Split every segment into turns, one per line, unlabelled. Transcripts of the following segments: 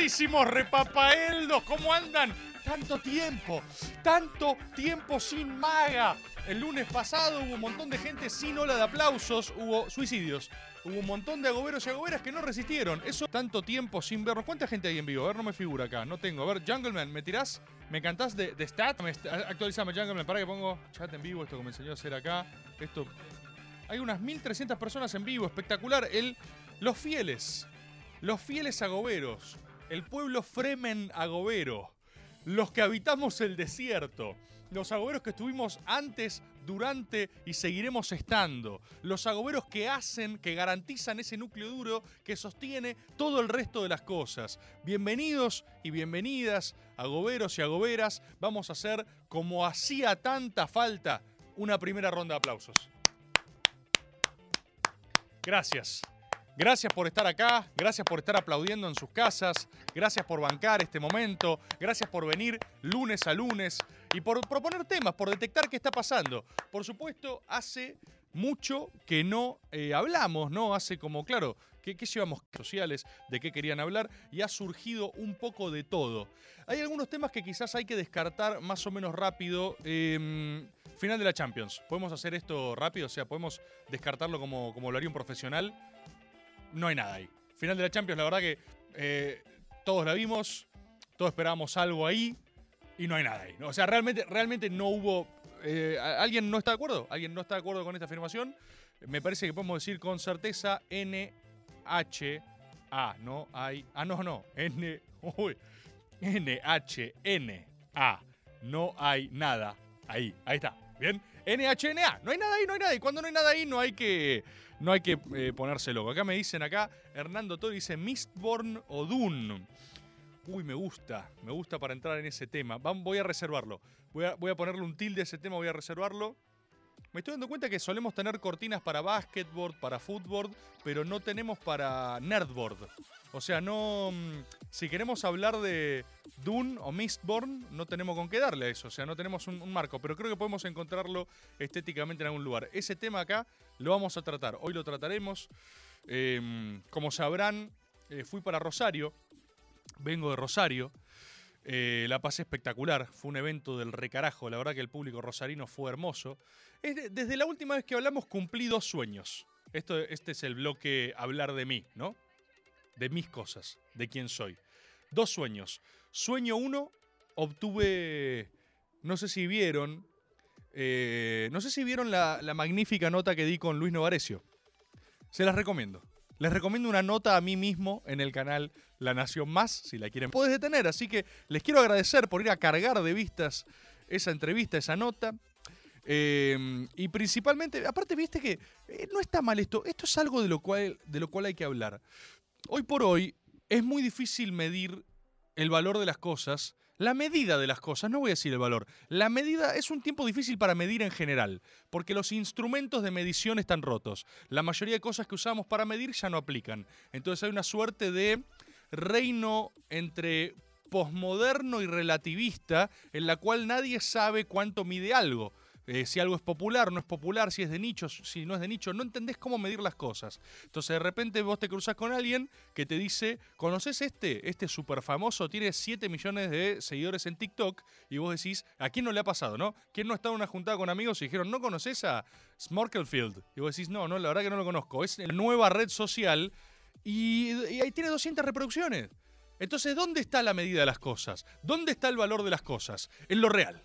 Estimadísimos repapaeldos? ¿Cómo andan? Tanto tiempo, tanto tiempo sin maga. El lunes pasado hubo un montón de gente sin ola de aplausos, hubo suicidios. Hubo un montón de agoberos y agoberas que no resistieron. Eso, tanto tiempo sin vernos. ¿Cuánta gente hay en vivo? A ver, no me figura acá. No tengo. A ver, Jungleman, ¿me tirás? ¿Me cantás de, stat? Actualizame, Jungleman. Para que pongo chat en vivo, esto que me enseñó a hacer acá. Esto. Hay unas 1300 personas en vivo. Espectacular. El, los fieles. Los fieles agoberos. El pueblo Fremen agobero. Los que habitamos el desierto. Los agoberos que estuvimos antes, durante y seguiremos estando. Los agoberos que hacen, que garantizan ese núcleo duro que sostiene todo el resto de las cosas. Bienvenidos y bienvenidas, agoberos y agoberas. Vamos a hacer, como hacía tanta falta, una primera ronda de aplausos. Gracias. Gracias por estar acá, gracias por estar aplaudiendo en sus casas, gracias por bancar este momento, gracias por venir lunes a lunes y por proponer temas, por detectar qué está pasando. Por supuesto, hace mucho que no eh, hablamos, ¿no? Hace como, claro, ¿qué, qué llevamos sociales? ¿De qué querían hablar? Y ha surgido un poco de todo. Hay algunos temas que quizás hay que descartar más o menos rápido. eh, final de la Champions. ¿Podemos hacer esto rápido? O sea, ¿podemos descartarlo como, como lo haría un profesional? No hay nada ahí. Final de la Champions, la verdad que eh, todos la vimos, todos esperábamos algo ahí y no hay nada ahí. O sea, realmente, realmente no hubo. eh, ¿Alguien no está de acuerdo? ¿Alguien no está de acuerdo con esta afirmación? Me parece que podemos decir con certeza N-H-A. No hay. Ah, no, no. N. Uy. N-H-N-A. No hay nada ahí. Ahí está. Bien. N-H-N-A. No hay nada ahí, no hay nada ahí. Cuando no hay nada ahí, no hay que. No hay que eh, ponerse loco. Acá me dicen acá, Hernando Toro dice Mistborn o Dune. Uy, me gusta. Me gusta para entrar en ese tema. Voy a reservarlo. Voy a, voy a ponerle un tilde a ese tema, voy a reservarlo. Me estoy dando cuenta que solemos tener cortinas para basketboard, para fútbol, pero no tenemos para nerdboard. O sea, no. mm, Si queremos hablar de Dune o Mistborn, no tenemos con qué darle a eso. O sea, no tenemos un, marco, pero creo que podemos encontrarlo estéticamente en algún lugar. Ese tema acá lo vamos a tratar. Hoy lo trataremos. Eh, como sabrán, eh, fui para Rosario. Vengo de Rosario. Eh, la pasé espectacular. Fue un evento del recarajo. La verdad que el público rosarino fue hermoso. Es de- desde la última vez que hablamos cumplí dos sueños. Esto, este es el bloque hablar de mí, ¿no? De mis cosas, de quién soy. Dos sueños. Sueño uno, obtuve, no sé si vieron, eh, no sé si vieron la, la magnífica nota que di con Luis Novarecio. Se las recomiendo. Les recomiendo una nota a mí mismo en el canal La Nación Más, si la quieren. Puedes detener, así que les quiero agradecer por ir a cargar de vistas esa entrevista, esa nota. Eh, y principalmente, aparte, viste que eh, no está mal esto. Esto es algo de lo, cual, de lo cual hay que hablar. Hoy por hoy es muy difícil medir el valor de las cosas. La medida de las cosas, no voy a decir el valor. La medida es un tiempo difícil para medir en general, porque los instrumentos de medición están rotos. La mayoría de cosas que usamos para medir ya no aplican. Entonces hay una suerte de reino entre posmoderno y relativista en la cual nadie sabe cuánto mide algo. Eh, si algo es popular, no es popular, si es de nicho, si no es de nicho, no entendés cómo medir las cosas. Entonces de repente vos te cruzas con alguien que te dice, ¿conoces este? Este es súper famoso, tiene 7 millones de seguidores en TikTok y vos decís, ¿a quién no le ha pasado, no? ¿Quién no ha estado en una juntada con amigos y dijeron, ¿no conoces a Smorkelfield? Y vos decís, no, no, la verdad que no lo conozco. Es la nueva red social y, y ahí tiene 200 reproducciones. Entonces, ¿dónde está la medida de las cosas? ¿Dónde está el valor de las cosas? En lo real.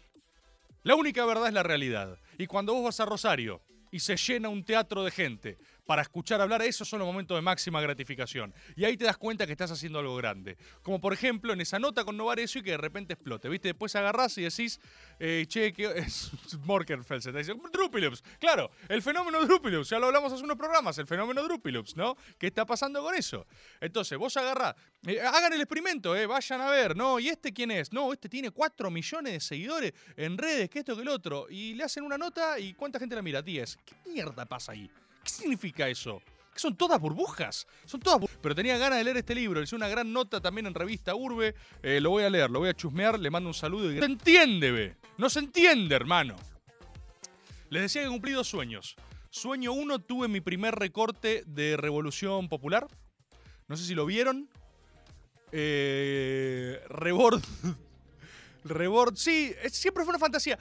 La única verdad es la realidad. Y cuando vos vas a Rosario y se llena un teatro de gente para escuchar hablar, esos son los momentos de máxima gratificación. Y ahí te das cuenta que estás haciendo algo grande. Como por ejemplo en esa nota con Novarecio y que de repente explote, ¿viste? Después agarrás y decís, eh, che, que es Morkenfelsen, te dice, Drupilups. Claro, el fenómeno Drupilups, ya lo hablamos hace unos programas, el fenómeno Drupilups, ¿no? ¿Qué está pasando con eso? Entonces, vos agarrás, eh, hagan el experimento, eh, vayan a ver, ¿no? ¿Y este quién es? No, este tiene 4 millones de seguidores en redes, que esto, que el otro. Y le hacen una nota y ¿cuánta gente la mira? 10. ¿Qué mierda pasa ahí? ¿Qué significa eso? Que son todas burbujas. Son todas bur- Pero tenía ganas de leer este libro. Hice una gran nota también en revista Urbe. Eh, lo voy a leer, lo voy a chusmear. Le mando un saludo. Y... No se entiende, ve. No se entiende, hermano. Les decía que cumplí dos sueños. Sueño uno, tuve mi primer recorte de Revolución Popular. No sé si lo vieron. Eh, Rebord. Rebord. Sí, siempre fue una fantasía.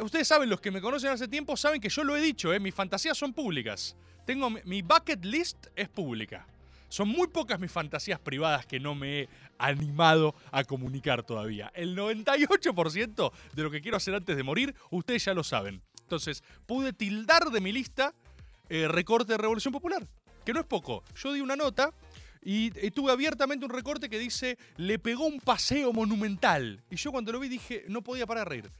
Ustedes saben, los que me conocen hace tiempo, saben que yo lo he dicho, ¿eh? mis fantasías son públicas. Tengo mi, bucket list es pública. Son muy pocas mis fantasías privadas que no me he animado a comunicar todavía. El 98% de lo que quiero hacer antes de morir, ustedes ya lo saben. Entonces, pude tildar de mi lista eh, recorte de Revolución Popular, que no es poco. Yo di una nota y, y tuve abiertamente un recorte que dice, le pegó un paseo monumental. Y yo cuando lo vi dije, no podía parar de reír.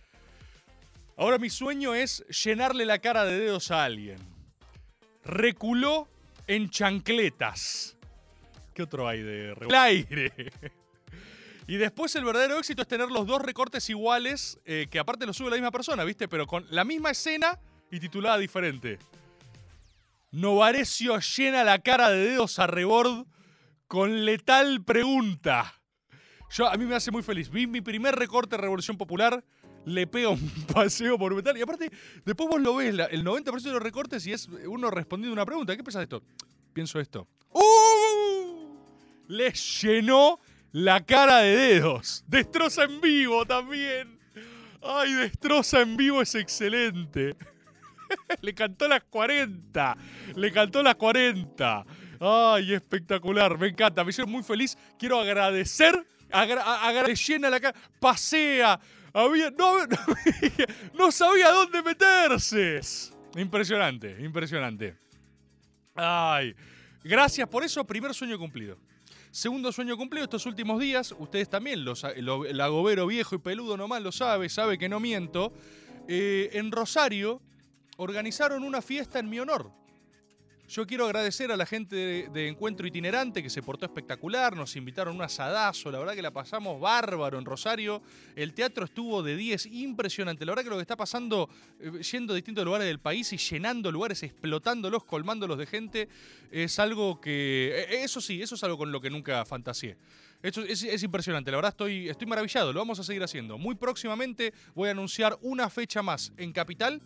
Ahora mi sueño es llenarle la cara de dedos a alguien. Reculó en chancletas. ¿Qué otro hay de El aire. Y después el verdadero éxito es tener los dos recortes iguales, eh, que aparte lo sube la misma persona, ¿viste? Pero con la misma escena y titulada diferente. Novarecio llena la cara de dedos a rebord con letal pregunta. Yo, a mí me hace muy feliz. Vi mi primer recorte de Revolución Popular, le pega un paseo monumental. Y aparte, después vos lo ves, el 90% de los recortes y es uno respondiendo una pregunta. ¿Qué pensás de esto? Pienso esto. ¡Uh! Le llenó la cara de dedos. Destroza en vivo también. Ay, destroza en vivo es excelente. Le cantó las 40. Le cantó las 40. Ay, espectacular. Me encanta. Me hizo muy feliz. Quiero agradecer. Agra llena la cara. Pasea. Había, no, sabía dónde meterse. Impresionante, impresionante. Ay. Gracias por eso. Primer sueño cumplido. Segundo sueño cumplido estos últimos días. Ustedes también, los, lo- el agobero viejo y peludo nomás lo sabe, sabe que no miento. Eh, en Rosario organizaron una fiesta en mi honor. Yo quiero agradecer a la gente de, Encuentro Itinerante que se portó espectacular, nos invitaron un asadazo, la verdad que la pasamos bárbaro en Rosario, el teatro estuvo de 10, impresionante, la verdad que lo que está pasando eh, yendo a distintos lugares del país y llenando lugares, explotándolos, colmándolos de gente, es algo que, eh, eso sí, eso es algo con lo que nunca fantaseé. Esto es, es impresionante, la verdad estoy, estoy maravillado, lo vamos a seguir haciendo. Muy próximamente voy a anunciar una fecha más en Capital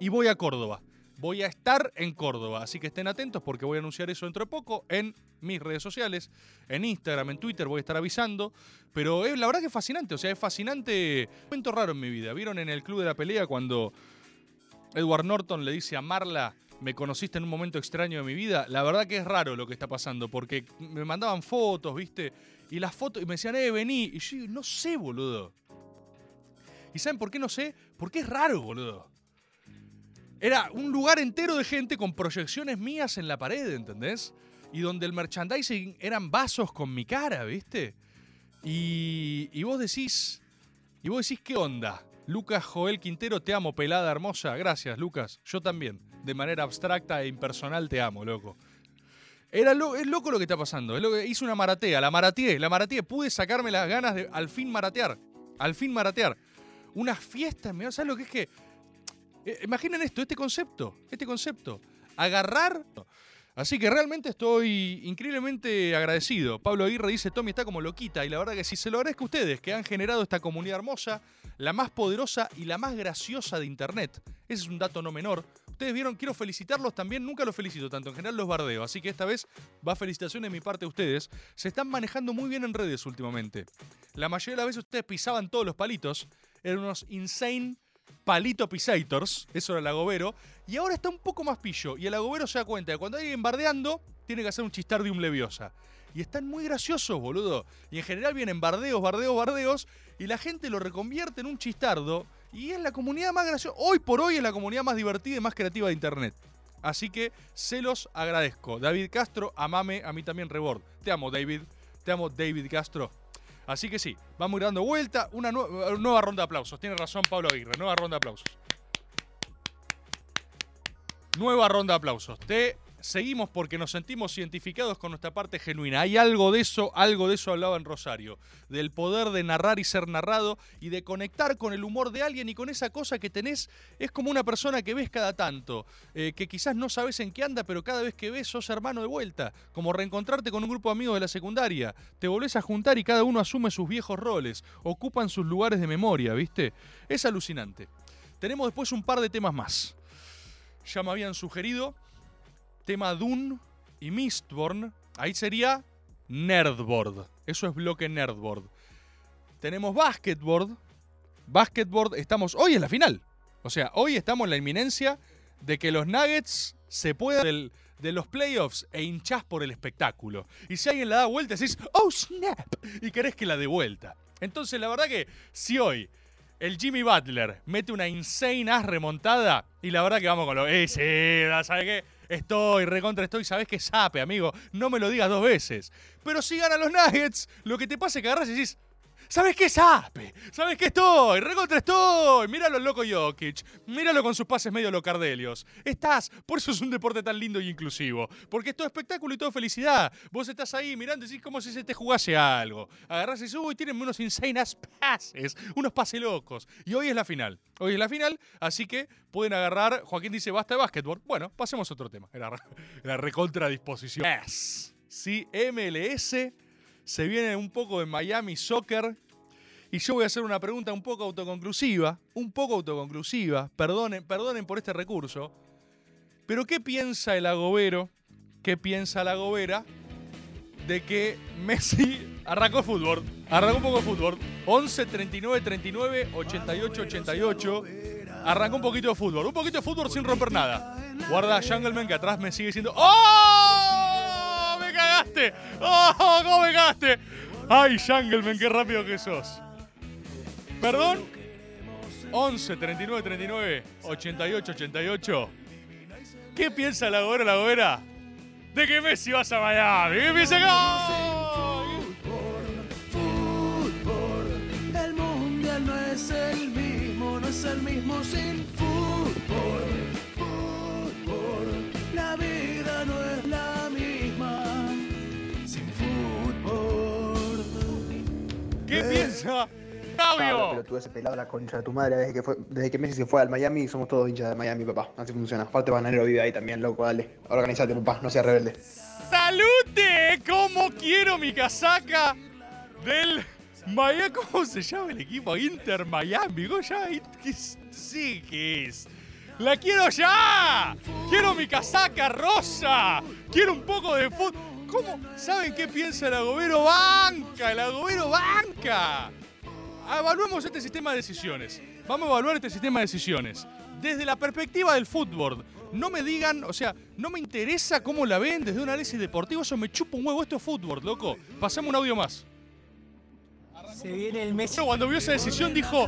y voy a Córdoba. Voy a estar en Córdoba, así que estén atentos porque voy a anunciar eso dentro de poco en mis redes sociales, en Instagram, en Twitter, voy a estar avisando. Pero es, la verdad que es fascinante, o sea, es fascinante. Un momento raro en mi vida. ¿Vieron en el Club de la Pelea cuando Edward Norton le dice a Marla, me conociste en un momento extraño de mi vida? La verdad que es raro lo que está pasando porque me mandaban fotos, ¿viste? Y las fotos, y me decían, eh, vení. Y yo, no sé, boludo. ¿Y saben por qué no sé? Porque es raro, boludo. Era un lugar entero de gente con proyecciones mías en la pared, ¿entendés? Y donde el merchandising eran vasos con mi cara, ¿viste? Y, y vos decís, y vos decís, ¿qué onda? Lucas Joel Quintero, te amo, pelada hermosa. Gracias, Lucas. Yo también. De manera abstracta e impersonal te amo, loco. Era es loco lo que está pasando. Es lo que, hice una maratea, la marateé, la marateé. Pude sacarme las ganas de al fin maratear. Al fin maratear. Una fiesta, ¿me- ¿sabes lo que es que? Eh, imaginen esto, este concepto, este concepto. Agarrar. Así que realmente estoy increíblemente agradecido. Pablo Aguirre dice, Tommy está como loquita. Y la verdad que sí, se lo agradezco a ustedes, que han generado esta comunidad hermosa, la más poderosa y la más graciosa de Internet. Ese es un dato no menor. Ustedes vieron, quiero felicitarlos también, nunca los felicito tanto, en general los bardeo. Así que esta vez va felicitación de mi parte a ustedes. Se están manejando muy bien en redes últimamente. La mayoría de las veces ustedes pisaban todos los palitos. Eran unos insane palito pisators, eso era el agobero, y ahora está un poco más pillo, y el agobero se da cuenta de que cuando hay alguien bardeando, tiene que hacer un chistar de un leviosa. Y están muy graciosos, boludo. Y en general vienen bardeos, bardeos, bardeos, y la gente lo reconvierte en un chistardo, y es la comunidad más graciosa. Hoy por hoy es la comunidad más divertida y más creativa de internet. Así que se los agradezco. David Castro, amame, a mí también Rebord. Te amo, David. Te amo, David Castro. Así que sí, vamos a ir dando vuelta. Una nue- nueva ronda de aplausos. Tiene razón Pablo Aguirre. Nueva ronda de aplausos. Nueva ronda de aplausos. Te seguimos porque nos sentimos identificados con nuestra parte genuina. Hay algo de eso, algo de eso hablaba en Rosario. Del poder de narrar y ser narrado y de conectar con el humor de alguien y con esa cosa que tenés. Es como una persona que ves cada tanto, eh, que quizás no sabes en qué anda, pero cada vez que ves sos hermano de vuelta. Como reencontrarte con un grupo de amigos de la secundaria. Te volvés a juntar y cada uno asume sus viejos roles, ocupan sus lugares de memoria, ¿viste? Es alucinante. Tenemos después un par de temas más. Ya me habían sugerido tema Dune y Mistborn. Ahí sería Nerdboard. Eso es bloque Nerdboard. Tenemos Basketboard. Basketboard, estamos. Hoy es la final. O sea, hoy estamos en la inminencia de que los Nuggets se puedan del- de los playoffs e hinchás por el espectáculo. Y si alguien la da vuelta, decís, oh snap, y querés que la dé vuelta. Entonces, la verdad que si hoy el Jimmy Butler mete una insane ass remontada y la verdad que vamos con lo. ¡Eh, sí! ¿Sabes qué? Estoy, recontra estoy, sabes que sape, amigo. No me lo digas dos veces. Pero si ganan los Nuggets, lo que te pasa es que agarras y decís. ¿Sabes qué sape? ¿Sabes qué estoy? ¡Recontra estoy! Míralo al loco Jokic. Míralo con sus pases medio locardelios. Estás. Por eso es un deporte tan lindo y inclusivo. Porque es todo espectáculo y todo felicidad. Vos estás ahí mirando y decís como si se te jugase algo. Agarrás y decís, uy, tienen unos insane ass pases. Unos pases locos. Y hoy es la final. Hoy es la final. Así que pueden agarrar. Joaquín dice, basta de básquetbol. Bueno, pasemos a otro tema. Era la recontra disposición. Yes. Sí, MLS. Se viene un poco de Miami Soccer. Y yo voy a hacer una pregunta un poco autoconclusiva. Un poco autoconclusiva. Perdonen, perdonen por este recurso. Pero ¿qué piensa el agobero? ¿Qué piensa la agobera? De que Messi arrancó fútbol. Arrancó un poco de fútbol. 11, 39, 39, 88, 88. Arrancó un poquito de fútbol. Un poquito de fútbol sin romper nada. Guarda a Jungleman que atrás me sigue diciendo. ¡Oh! ¡Oh! ¿Cómo me cagaste? ¡Ay, Jungleman, qué rápido que sos! Perdón. 11, 39, 39, 88, 88. ¿Qué piensa la gobera, la gobera? De que Messi vas a Miami. ¿Qué piensa acá? ¿Qué piensa?
Pablo,
Claudio.
pero tú ese pelado la concha de tu madre desde que, fue, desde que Messi se fue al Miami somos todos hinchas de Miami, papá. Así funciona. Aparte Bananero vive ahí también, loco, dale. Organizate, papá, no seas rebelde.
¡Salute! ¿Cómo quiero mi casaca del Miami? ¿Cómo se llama el equipo? Inter Miami. ¿Cómo llama? ¿Qué? Sí, ¿qué es? ¡La quiero ya! ¡Quiero mi casaca rosa! ¡Quiero un poco de fútbol! ¿Cómo? ¿Saben qué piensa el agobero? ¡Banca! ¡El agobero banca! Evaluemos este sistema de decisiones. Vamos a evaluar este sistema de decisiones. Desde la perspectiva del fútbol. No me digan, o sea, no me interesa cómo la ven desde un análisis deportivo. Eso me chupa un huevo. Esto es fútbol, loco. Pasamos un audio más.
Se viene el Messi.
Cuando vio esa decisión dijo,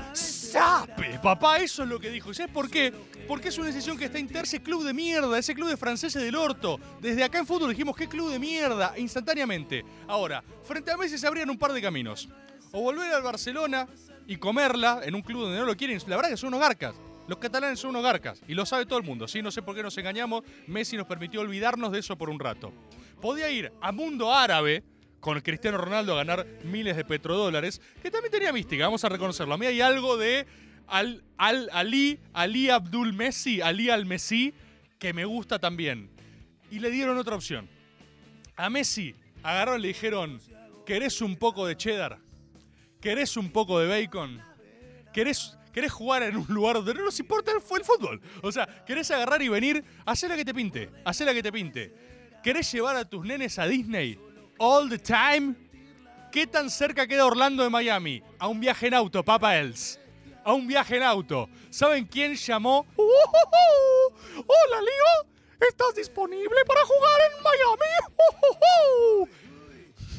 ¡Sape! Papá, eso es lo que dijo. ¿Y sabes por qué? Porque es una decisión que está inter ese club de mierda, ese club de franceses del orto. Desde acá en fútbol dijimos, ¡qué club de mierda! Instantáneamente. Ahora, frente a Messi se abrían un par de caminos. O volver al Barcelona y comerla en un club donde no lo quieren. La verdad que son unos garcas. Los catalanes son unos. Y lo sabe todo el mundo. ¿sí? No sé por qué nos engañamos. Messi nos permitió olvidarnos de eso por un rato. Podía ir a mundo árabe con Cristiano Ronaldo a ganar miles de petrodólares, que también tenía mística, vamos a reconocerlo. A mí hay algo de al, al, Ali, Ali Abdul Messi, Ali al Messi, que me gusta también. Y le dieron otra opción. A Messi agarraron y le dijeron, ¿querés un poco de cheddar? ¿Querés un poco de bacon? ¿Querés, querés jugar en un lugar donde no nos importa el, el fútbol? O sea, ¿querés agarrar y venir? Hacé la que te pinte, hacé que te pinte. ¿Querés llevar a tus nenes a Disney all the time? ¿Qué tan cerca queda Orlando de Miami? A un viaje en auto, Papa Els. A un viaje en auto. ¿Saben quién llamó? ¡Uh, uh, uh! ¡Hola, Leo! ¿Estás disponible para jugar en Miami?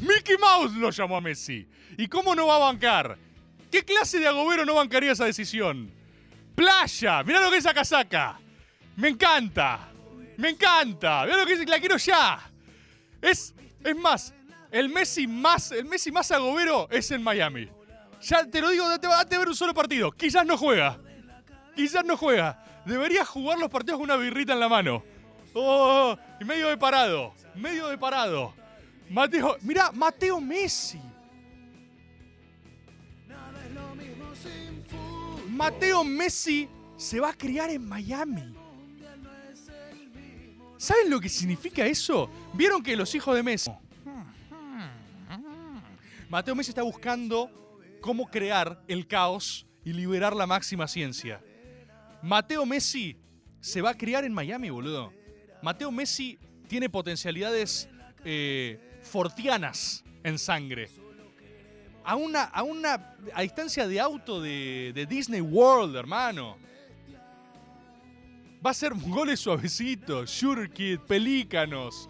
Mickey Mouse lo llamó a Messi. ¿Y cómo no va a bancar? ¿Qué clase de agobero no bancaría esa decisión? Playa, mirá lo que es esa casaca. Me encanta. Me encanta. Mira lo que dice, la quiero ya. Es, es más, el Messi más, el Messi más agobero es en Miami. Ya te lo digo, date, date ver un solo partido. Quizás no juega. Quizás no juega. Debería jugar los partidos con una birrita en la mano. Oh, y medio de parado. Medio de parado. Mateo, mira, Mateo Messi. Mateo Messi se va a criar en Miami. ¿Saben lo que significa eso? ¿Vieron que los hijos de Messi... Mateo Messi está buscando cómo crear el caos y liberar la máxima ciencia. Mateo Messi se va a criar en Miami, boludo. Mateo Messi tiene potencialidades eh, fortianas en sangre. A una, a una a distancia de auto de, de Disney World, hermano. Va a ser goles suavecitos, Sure Kid, pelícanos.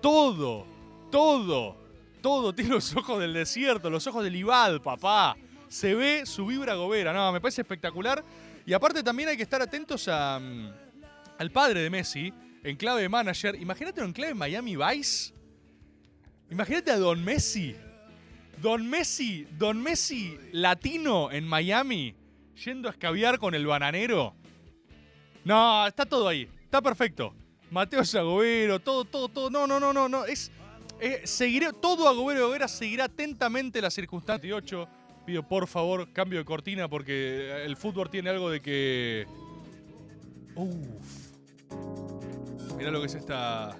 Todo, todo, todo. Tiene los ojos del desierto, los ojos del Ibad, papá. Se ve su vibra gobera. No, me parece espectacular. Y aparte también hay que estar atentos a, mm, al padre de Messi, en clave de manager. Imagínate en clave Miami Vice. Imagínate a Don Messi. Don Messi, Don Messi latino en Miami, yendo a escabiar con el bananero. No, está todo ahí. Está perfecto. Mateo Agobero, todo, todo, todo. No, no, no, no, no. Es. eh, seguiré, todo Agobero Agobera seguirá atentamente la circunstancia. 28. Pido por favor cambio de cortina porque el fútbol tiene algo de que. Uf. Mirá lo que es esta.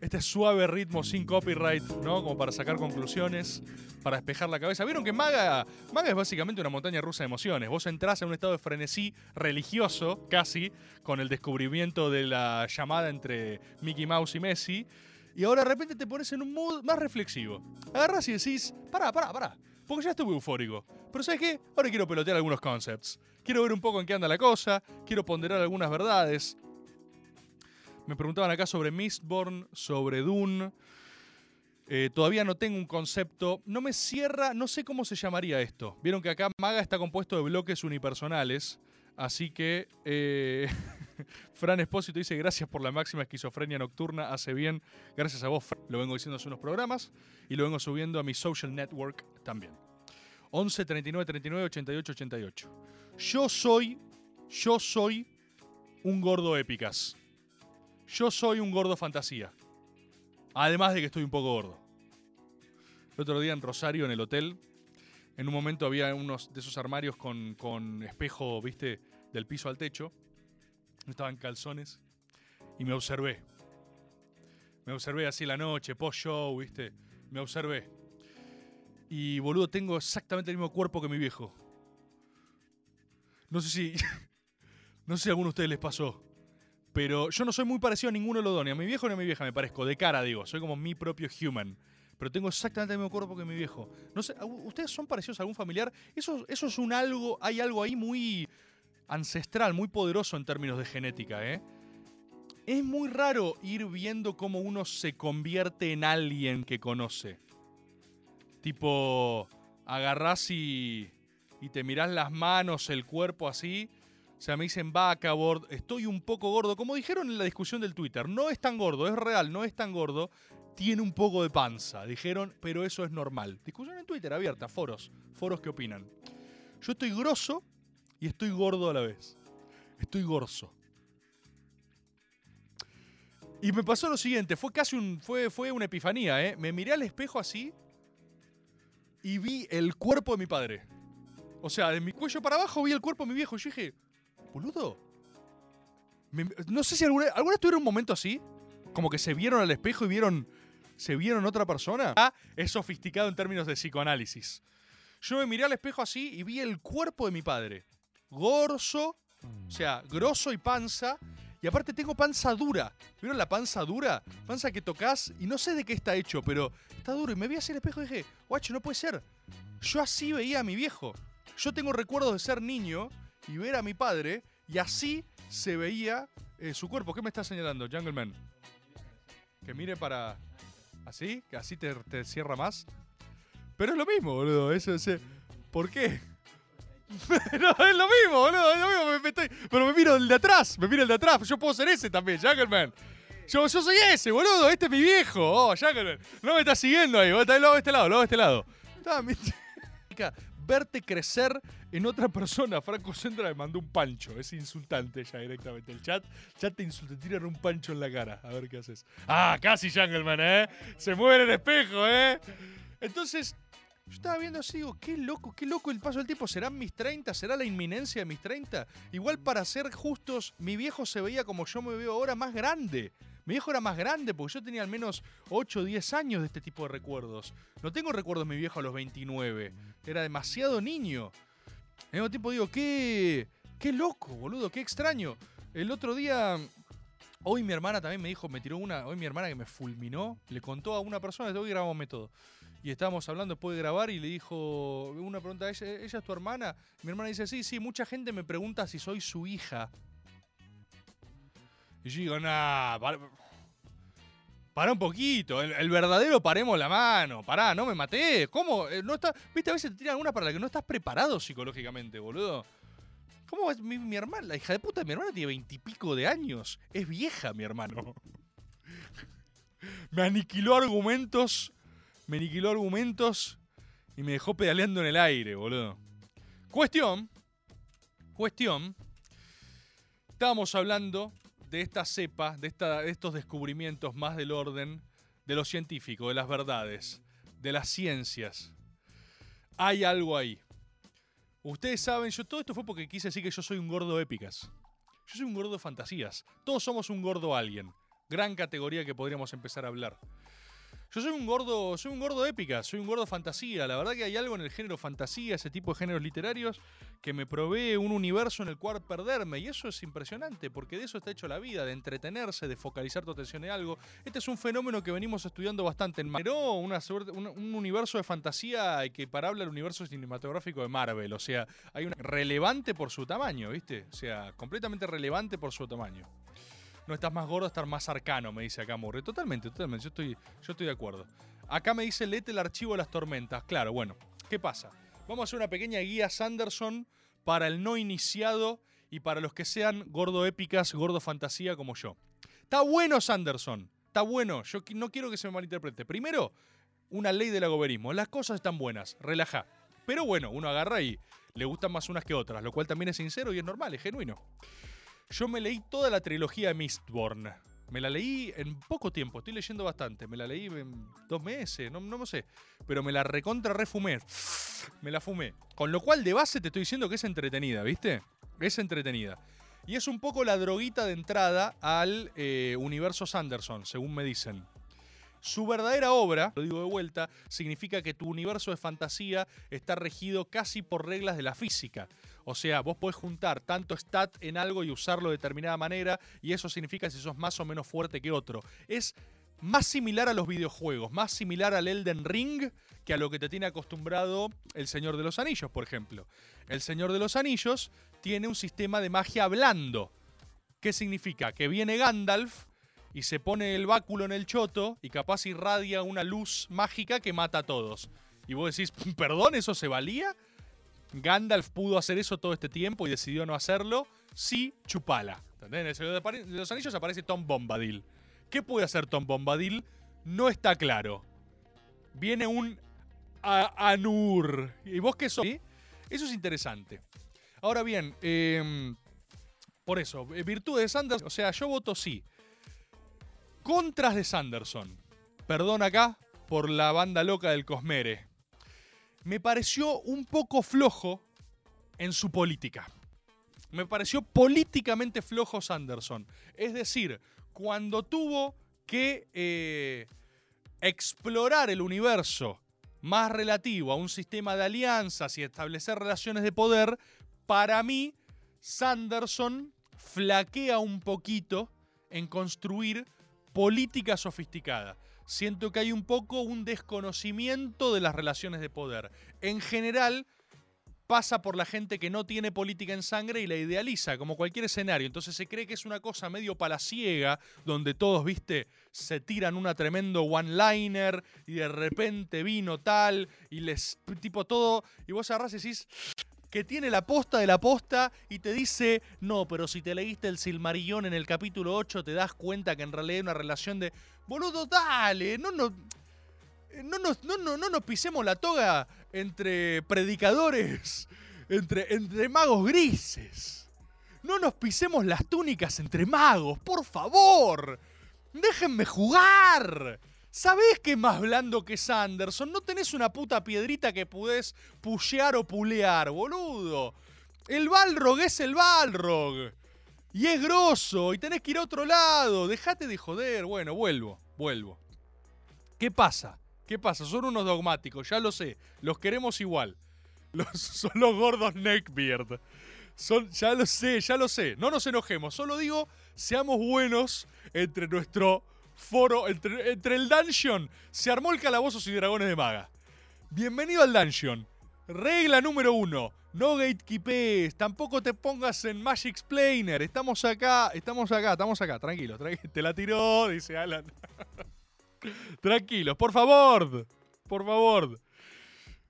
Este suave ritmo sin copyright, ¿no? Como para sacar conclusiones, para despejar la cabeza. Vieron que Maga, Maga es básicamente una montaña rusa de emociones. Vos entrás en un estado de frenesí religioso, casi, con el descubrimiento de la llamada entre Mickey Mouse y Messi. Y ahora de repente te pones en un mood más reflexivo. Agarras y decís, pará, pará, pará. Porque ya estuve eufórico. Pero ¿sabes qué? Ahora quiero pelotear algunos concepts. Quiero ver un poco en qué anda la cosa. Quiero ponderar algunas verdades. Me preguntaban acá sobre Mistborn, sobre Dune. Eh, todavía no tengo un concepto. No me cierra, no sé cómo se llamaría esto. Vieron que acá Maga está compuesto de bloques unipersonales. Así que eh, Fran Espósito dice gracias por la máxima esquizofrenia nocturna. Hace bien. Gracias a vos, Fran. Lo vengo diciendo hace unos programas. Y lo vengo subiendo a mi social network también. 11 39 39 88 88. Yo soy, yo soy un gordo épicas. Yo soy un gordo fantasía. Además de que estoy un poco gordo. El otro día en Rosario, en el hotel, en un momento había unos de esos armarios con, con espejo, viste, del piso al techo. Estaban calzones. Y me observé. Me observé así la noche, post-show, viste. Me observé. Y boludo, tengo exactamente el mismo cuerpo que mi viejo. No sé si. no sé si a alguno de ustedes les pasó. Pero yo no soy muy parecido a ninguno de los ni a mi viejo ni a mi vieja me parezco. De cara, digo. Soy como mi propio human. Pero tengo exactamente el mismo cuerpo que mi viejo. No sé, ¿ustedes son parecidos a algún familiar? Eso, eso es un algo. Hay algo ahí muy ancestral, muy poderoso en términos de genética, ¿eh? Es muy raro ir viendo cómo uno se convierte en alguien que conoce. Tipo, agarrás y, y te mirás las manos, el cuerpo así. O sea, me dicen vaca, board, estoy un poco gordo. Como dijeron en la discusión del Twitter, no es tan gordo, es real, no es tan gordo. Tiene un poco de panza, dijeron, pero eso es normal. Discusión en Twitter abierta, foros, foros que opinan. Yo estoy grosso y estoy gordo a la vez. Estoy gorso. Y me pasó lo siguiente, fue casi fue, fue una epifanía, ¿eh? Me miré al espejo así y vi el cuerpo de mi padre. O sea, de mi cuello para abajo vi el cuerpo de mi viejo. Yo dije, boludo. me- no sé si alguna, alguna vez tuvieron un momento así. Como que se vieron al espejo y vieron. Se vieron otra persona. Ah, es sofisticado en términos de psicoanálisis. Yo me miré al espejo así y vi el cuerpo de mi padre. Gorso, o sea, grosso y panza. Y aparte tengo panza dura. ¿Vieron la panza dura? Panza que tocas y no sé de qué está hecho, pero está duro. Y me vi hacia el espejo y dije, guacho, no puede ser. Yo así veía a mi viejo. Yo tengo recuerdos de ser niño y ver a mi padre y así se veía eh, su cuerpo. ¿Qué me está señalando, Jungleman? Que mire para... ¿Así? ¿Que así te, cierra más? Pero es lo mismo, boludo. Eso, ese- ¿Por qué? no, es lo mismo, boludo, es lo mismo. pero me miro el de atrás, me miro el de atrás. Yo puedo ser ese también, Jackelman. Yo, yo soy ese, boludo. Este es mi viejo. Oh, Jackelman. No me estás siguiendo ahí. Vos estás de este lado, luego de este lado. Está, Verte crecer en otra persona. Franco Centra me mandó un pancho. Es insultante ya directamente. El chat, chat te insulta, tiran un pancho en la cara. A ver qué haces. Ah, casi Jackelman, ¿eh? Se mueve en el espejo, ¿eh? Entonces, yo estaba viendo así, digo, qué loco, qué loco el paso del tiempo. ¿Serán mis 30? ¿Será la inminencia de mis 30? Igual para ser justos, mi viejo se veía como yo me veo ahora más grande. Mi viejo era más grande porque yo tenía al menos 8 o 10 años de este tipo de recuerdos. No tengo recuerdos de mi viejo a los 29. Era demasiado niño. Al mismo tiempo digo, qué, qué loco, boludo, qué extraño. El otro día, hoy mi hermana también me dijo, me tiró una, hoy mi hermana que me fulminó, le contó a una persona, grabamos método. Y estábamos hablando después de grabar y le dijo una pregunta, ¿ella, ella es tu hermana? Mi hermana dice, sí, sí, mucha gente me pregunta si soy su hija. Y yo digo, nah, para, para un poquito, el, verdadero paremos la mano, pará, no me maté. ¿Cómo? Eh, No está, Viste, a veces te tiran alguna para la que no estás preparado psicológicamente, boludo. ¿Cómo es mi, mi hermana? La hija de puta de mi hermana tiene veintipico de años. Es vieja, mi hermano. me aniquiló argumentos. Me aniquiló argumentos. Y me dejó pedaleando en el aire, boludo. Cuestión. Cuestión. Estábamos hablando de esta cepa, de, esta- de estos descubrimientos más del orden de lo científico, de las verdades, de las ciencias. Hay algo ahí. Ustedes saben, yo todo esto fue porque quise decir que yo soy un gordo de épicas. Yo soy un gordo de fantasías. Todos somos un gordo alguien. Gran categoría que podríamos empezar a hablar. Yo soy un gordo, soy un gordo de épicas, soy un gordo fantasía. La verdad que hay algo en el género fantasía, ese tipo de géneros literarios, que me provee un universo en el cual perderme. Y eso es impresionante, porque de eso está hecho la vida, de entretenerse, de focalizar tu atención en algo. Este es un fenómeno que venimos estudiando bastante en Marvel. Pero una suerte- un, un universo de fantasía equiparable al universo cinematográfico de Marvel. O sea, hay una relevante por su tamaño, ¿viste? O sea, completamente relevante por su tamaño. No estás más gordo, estar más arcano, me dice acá Murray. Totalmente, totalmente. Yo estoy, yo estoy de acuerdo. Acá me dice, lete el archivo de las tormentas. Claro, bueno. ¿Qué pasa? Vamos a hacer una pequeña guía Sanderson para el no iniciado y para los que sean gordo épicas, gordo fantasía como yo. Está bueno Sanderson. Está bueno. Yo no quiero que se me malinterprete. Primero, una ley del agoberismo. Las cosas están buenas. Relaja. Pero bueno, uno agarra y le gustan más unas que otras, lo cual también es sincero y es normal, es genuino. Yo me leí toda la trilogía Mistborn. Me la leí en poco tiempo, estoy leyendo bastante. Me la leí en dos meses, no, no sé. Pero me la recontra refumé. Me la fumé. Con lo cual, de base, te estoy diciendo que es entretenida, ¿viste? Es entretenida. Y es un poco la droguita de entrada al eh, universo Sanderson, según me dicen. Su verdadera obra, lo digo de vuelta, significa que tu universo de fantasía está regido casi por reglas de la física. O sea, vos podés juntar tanto stat en algo y usarlo de determinada manera, y eso significa si sos más o menos fuerte que otro. Es más similar a los videojuegos, más similar al Elden Ring que a lo que te tiene acostumbrado el Señor de los Anillos, por ejemplo. El Señor de los Anillos tiene un sistema de magia blando. ¿Qué significa? Que viene Gandalf y se pone el báculo en el choto y capaz irradia una luz mágica que mata a todos. Y vos decís, perdón, ¿eso se valía? Gandalf pudo hacer eso todo este tiempo y decidió no hacerlo. Sí, chupala. ¿Entendés? En el Señor de los Anillos aparece Tom Bombadil. ¿Qué puede hacer Tom Bombadil? No está claro. Viene un Anur. ¿Y vos qué sos? Eso es interesante. Ahora bien, em, por eso, eh, virtudes de. O sea, yo voto sí. Contras de Sanderson. Perdón acá por la banda loca del Cosmere. Me pareció un poco flojo en su política. Me pareció políticamente flojo Sanderson. Es decir, cuando tuvo que eh, explorar el universo más relativo a un sistema de alianzas y establecer relaciones de poder, para mí, Sanderson flaquea un poquito en construir política sofisticada. Siento que hay un poco un desconocimiento de las relaciones de poder. En general, pasa por la gente que no tiene política en sangre y la idealiza, como cualquier escenario. Entonces se cree que es una cosa medio palaciega, donde todos, viste, se tiran una tremendo one-liner y de repente vino tal y les, tipo todo, y vos agarrás y decís, que tiene la posta de la posta y te dice, no, pero si te leíste el Silmarillón en el capítulo 8 te das cuenta que en realidad hay una relación de, boludo, dale, no nos... No nos, no, no, no nos pisemos la toga entre predicadores, entre, entre magos grises. No nos pisemos las túnicas entre magos, por favor. Déjenme jugar. ¿Sabés que más blando que Sanderson? No tenés una puta piedrita que pudés pushear o pulear, boludo. El Balrog es el Balrog. Y es grosso. Y tenés que ir a otro lado. Dejate de joder. Bueno, vuelvo, vuelvo. ¿Qué pasa? ¿Qué pasa? Son unos dogmáticos, ya lo sé. Los queremos igual. Son los gordos neckbeard. Son, ya lo sé, ya lo sé. No nos enojemos. Solo digo, seamos buenos entre nuestro foro, entre, el dungeon. Se armó el calabozos y dragones de maga. Bienvenido al dungeon. Regla número uno. No gatekeepes, tampoco te pongas en Magic Explainer. Estamos acá, estamos acá, estamos acá. Tranquilo, tranquilo. Te la tiró, dice Alan. Tranquilos, por favor. Por favor.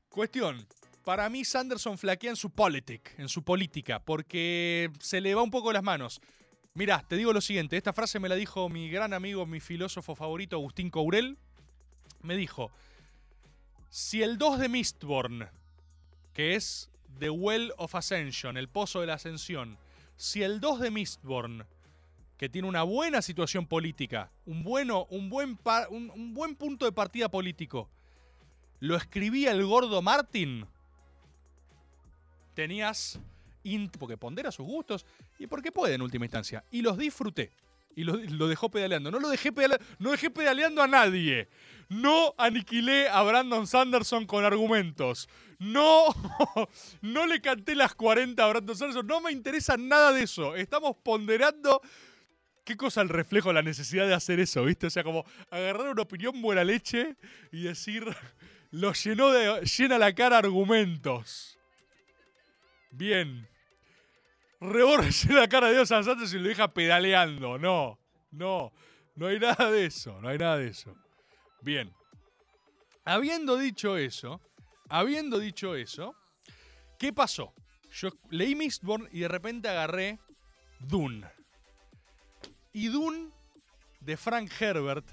Cuestión. Para mí Sanderson flaquea en su politic, en su política, porque se le va un poco las manos. Mirá, te digo lo siguiente, esta frase me la dijo mi gran amigo, mi filósofo favorito, Agustín Courel. Me dijo, si el 2 de Mistborn, que es The Well of Ascension, el pozo de la ascensión, si el 2 de Mistborn que tiene una buena situación política, un, bueno, un, buen un, buen punto de partida político, lo escribía el gordo Martin, tenías... porque pondera sus gustos y porque puede en última instancia. Y los disfruté. Y lo, lo dejó pedaleando. No lo dejé pedaleando, no dejé pedaleando a nadie. No aniquilé a Brandon Sanderson con argumentos. No, no le canté las 40 a Brandon Sanderson. No me interesa nada de eso. Estamos ponderando qué cosa el reflejo, la necesidad de hacer eso, ¿viste? O sea, como agarrar una opinión buena leche y decir, lo llenó de, llena la cara argumentos. Bien. Reborra llena la cara de Dios Santos y lo deja pedaleando. No, no, no hay nada de eso, no hay nada de eso. Bien. Habiendo dicho eso, habiendo dicho eso, ¿qué pasó? Yo leí Mistborn y de repente agarré Dune. Y Dune de Frank Herbert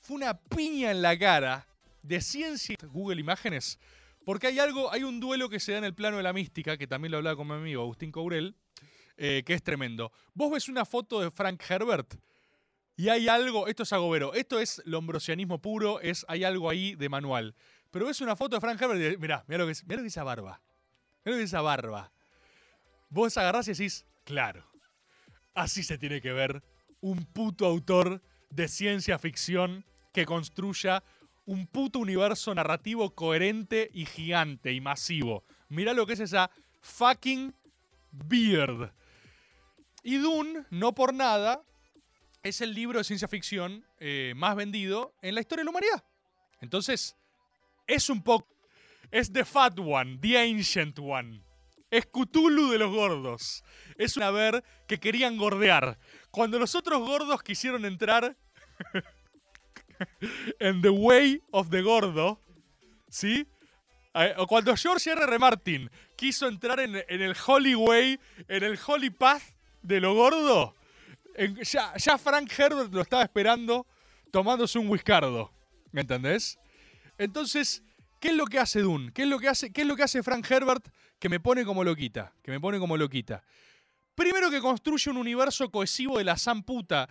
fue una piña en la cara de ciencia Google Imágenes. Porque hay algo, hay un duelo que se da en el plano de la mística, que también lo hablaba con mi amigo Agustín Courel, eh, que es tremendo. Vos ves una foto de Frank Herbert y hay algo, esto es agobero, esto es lombrosianismo puro, es, hay algo ahí de manual. Pero ves una foto de Frank Herbert y mirá, mirá mirá lo que es esa barba. Mirá lo que es esa barba. Vos agarrás y decís, claro, así se tiene que ver un puto autor de ciencia ficción que construya un puto universo narrativo coherente y gigante y masivo. Mirá lo que es esa fucking beard. Y Dune, no por nada, es el libro de ciencia ficción eh, más vendido en la historia de la humanidad. Entonces, es un poco... Es The Fat One, The Ancient One. Es Cthulhu de los gordos. Es una ver que querían gordear. Cuando los otros gordos quisieron entrar en The Way of the Gordo, ¿sí? Eh, O cuando George R. Martin quiso entrar en, en el Holy Way, en el Holy Path de lo gordo, en- ya, ya Frank Herbert lo estaba esperando tomándose un whiskardo. ¿Me entendés? Entonces, ¿qué es lo que hace Dune? ¿Qué es lo que hace, qué es lo que hace Frank Herbert que me pone como loquita? Que me pone como loquita. Primero que construye un universo cohesivo de la san puta.